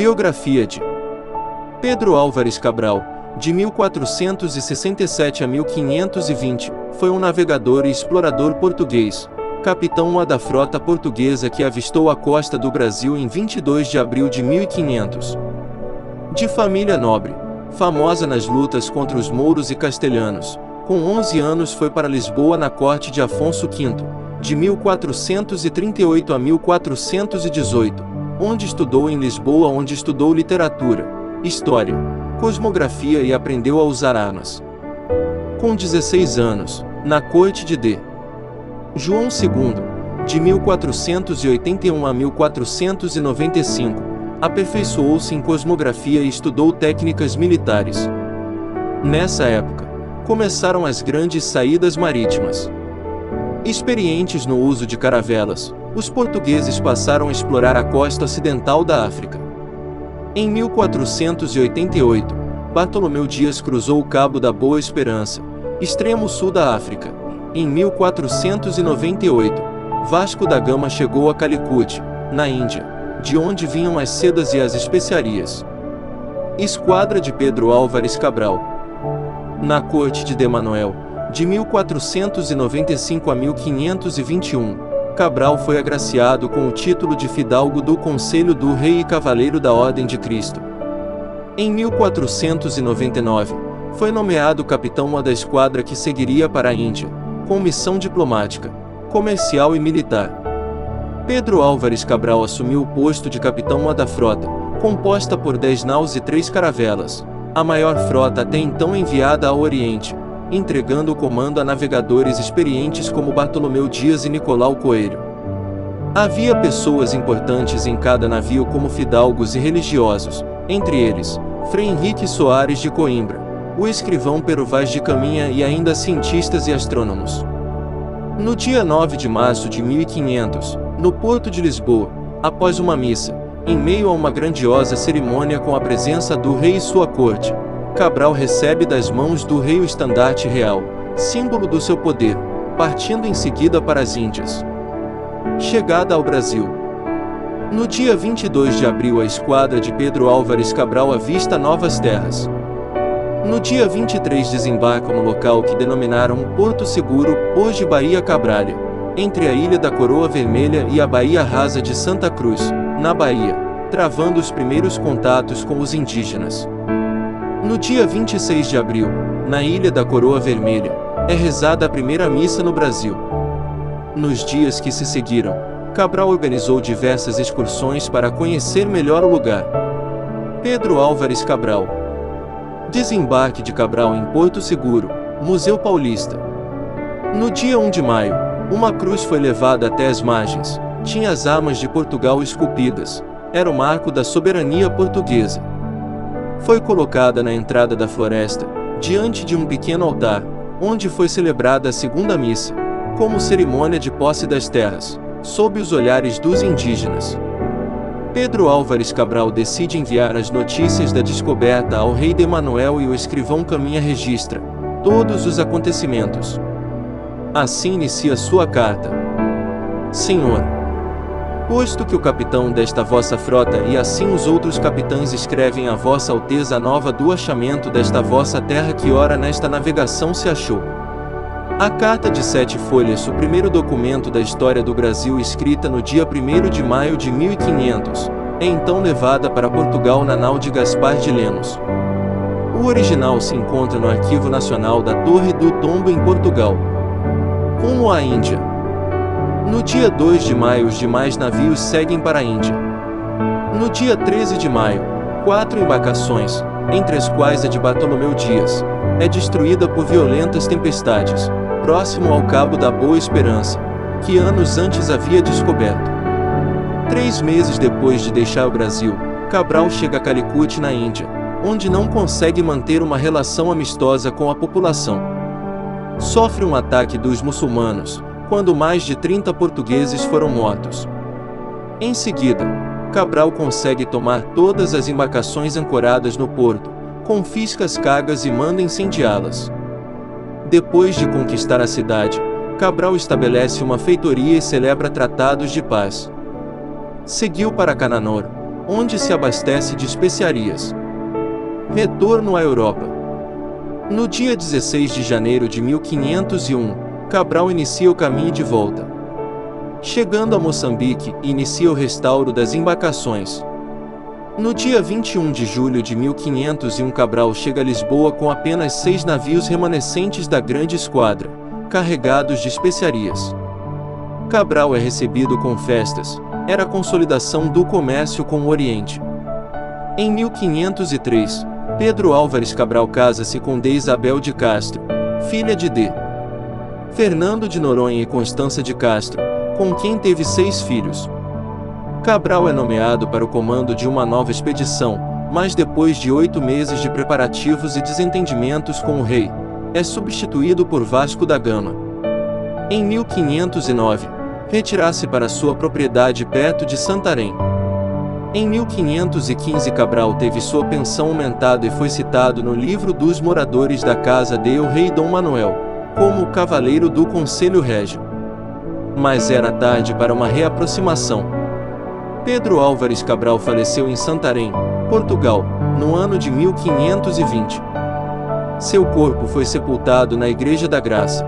Biografia de Pedro Álvares Cabral, de 1467 a 1520, foi um navegador e explorador português, capitão da frota portuguesa que avistou a costa do Brasil em 22 de abril de 1500. De família nobre, famosa nas lutas contra os mouros e castelhanos, com 11 anos foi para Lisboa na corte de Afonso V, de 1438 a 1418, onde estudou em Lisboa, onde estudou literatura, história, cosmografia e aprendeu a usar armas. Com 16 anos, na corte de D. João II, de 1481 a 1495, aperfeiçoou-se em cosmografia e estudou técnicas militares. Nessa época, começaram as grandes saídas marítimas. Experientes no uso de caravelas, os portugueses passaram a explorar a costa ocidental da África. Em 1488, Bartolomeu Dias cruzou o Cabo da Boa Esperança, extremo sul da África. Em 1498, Vasco da Gama chegou a Calicut, na Índia, de onde vinham as sedas e as especiarias. Esquadra de Pedro Álvares Cabral. Na corte de Manuel, de 1495 a 1521, Cabral foi agraciado com o título de fidalgo do Conselho do Rei e Cavaleiro da Ordem de Cristo. Em 1499, foi nomeado capitão da esquadra que seguiria para a Índia, com missão diplomática, comercial e militar. Pedro Álvares Cabral assumiu o posto de capitão da frota, composta por 10 naus e 3 caravelas, a maior frota até então enviada ao Oriente, entregando o comando a navegadores experientes como Bartolomeu Dias e Nicolau Coelho. Havia pessoas importantes em cada navio como fidalgos e religiosos, entre eles, Frei Henrique Soares de Coimbra, o escrivão Pero Vaz de Caminha e ainda cientistas e astrônomos. No dia 9 de março de 1500, no porto de Lisboa, após uma missa, em meio a uma grandiosa cerimônia com a presença do rei e sua corte, Cabral recebe das mãos do rei o estandarte real, símbolo do seu poder, partindo em seguida para as Índias. Chegada ao Brasil. No dia 22 de abril, a esquadra de Pedro Álvares Cabral avista novas terras. No dia 23 desembarcam no local que denominaram Porto Seguro, hoje Bahia Cabralha, entre a Ilha da Coroa Vermelha e a Baía Rasa de Santa Cruz, na Bahia, travando os primeiros contatos com os indígenas. No dia 26 de abril, na Ilha da Coroa Vermelha, é rezada a primeira missa no Brasil. Nos dias que se seguiram, Cabral organizou diversas excursões para conhecer melhor o lugar. Pedro Álvares Cabral. Desembarque de Cabral em Porto Seguro, Museu Paulista. No dia 1 de maio, uma cruz foi levada até as margens, tinha as armas de Portugal esculpidas, era o marco da soberania portuguesa foi colocada na entrada da floresta, diante de um pequeno altar, onde foi celebrada a segunda missa, como cerimônia de posse das terras, sob os olhares dos indígenas. Pedro Álvares Cabral decide enviar as notícias da descoberta ao rei de Manuel e o escrivão Caminha registra todos os acontecimentos. Assim inicia sua carta. Senhor, Posto que o capitão desta vossa frota e assim os outros capitães escrevem a vossa alteza nova do achamento desta vossa terra que ora nesta navegação se achou. A carta de sete folhas, o primeiro documento da história do Brasil escrita no dia 1 de maio de 1500, é então levada para Portugal na nau de Gaspar de Lemos. O original se encontra no Arquivo Nacional da Torre do Tombo em Portugal. Como a Índia, no dia 2 de maio, os demais navios seguem para a Índia. No dia 13 de maio, quatro embarcações, entre as quais a de Bartolomeu Dias, é destruída por violentas tempestades, próximo ao Cabo da Boa Esperança, que anos antes havia descoberto. Três meses depois de deixar o Brasil, Cabral chega a Calicut, na Índia, onde não consegue manter uma relação amistosa com a população. Sofre um ataque dos muçulmanos, quando mais de 30 portugueses foram mortos. Em seguida, Cabral consegue tomar todas as embarcações ancoradas no porto, confisca as cargas e manda incendiá-las. Depois de conquistar a cidade, Cabral estabelece uma feitoria e celebra tratados de paz. Seguiu para Cananor, onde se abastece de especiarias. Retorno à Europa. No dia 16 de janeiro de 1501, Cabral inicia o caminho de volta. Chegando a Moçambique, inicia o restauro das embarcações. No dia 21 de julho de 1501, Cabral chega a Lisboa com apenas seis navios remanescentes da grande esquadra, carregados de especiarias. Cabral é recebido com festas, era a consolidação do comércio com o Oriente. Em 1503, Pedro Álvares Cabral casa-se com D. Isabel de Castro, filha de D. Fernando de Noronha e Constança de Castro, com quem teve seis filhos. Cabral é nomeado para o comando de uma nova expedição, mas depois de oito meses de preparativos e desentendimentos com o rei, é substituído por Vasco da Gama. Em 1509, retirasse para sua propriedade perto de Santarém. Em 1515 Cabral teve sua pensão aumentada e foi citado no livro dos moradores da casa de El Rei Dom Manuel, como o cavaleiro do Conselho Régio. Mas era tarde para uma reaproximação. Pedro Álvares Cabral faleceu em Santarém, Portugal, no ano de 1520. Seu corpo foi sepultado na Igreja da Graça,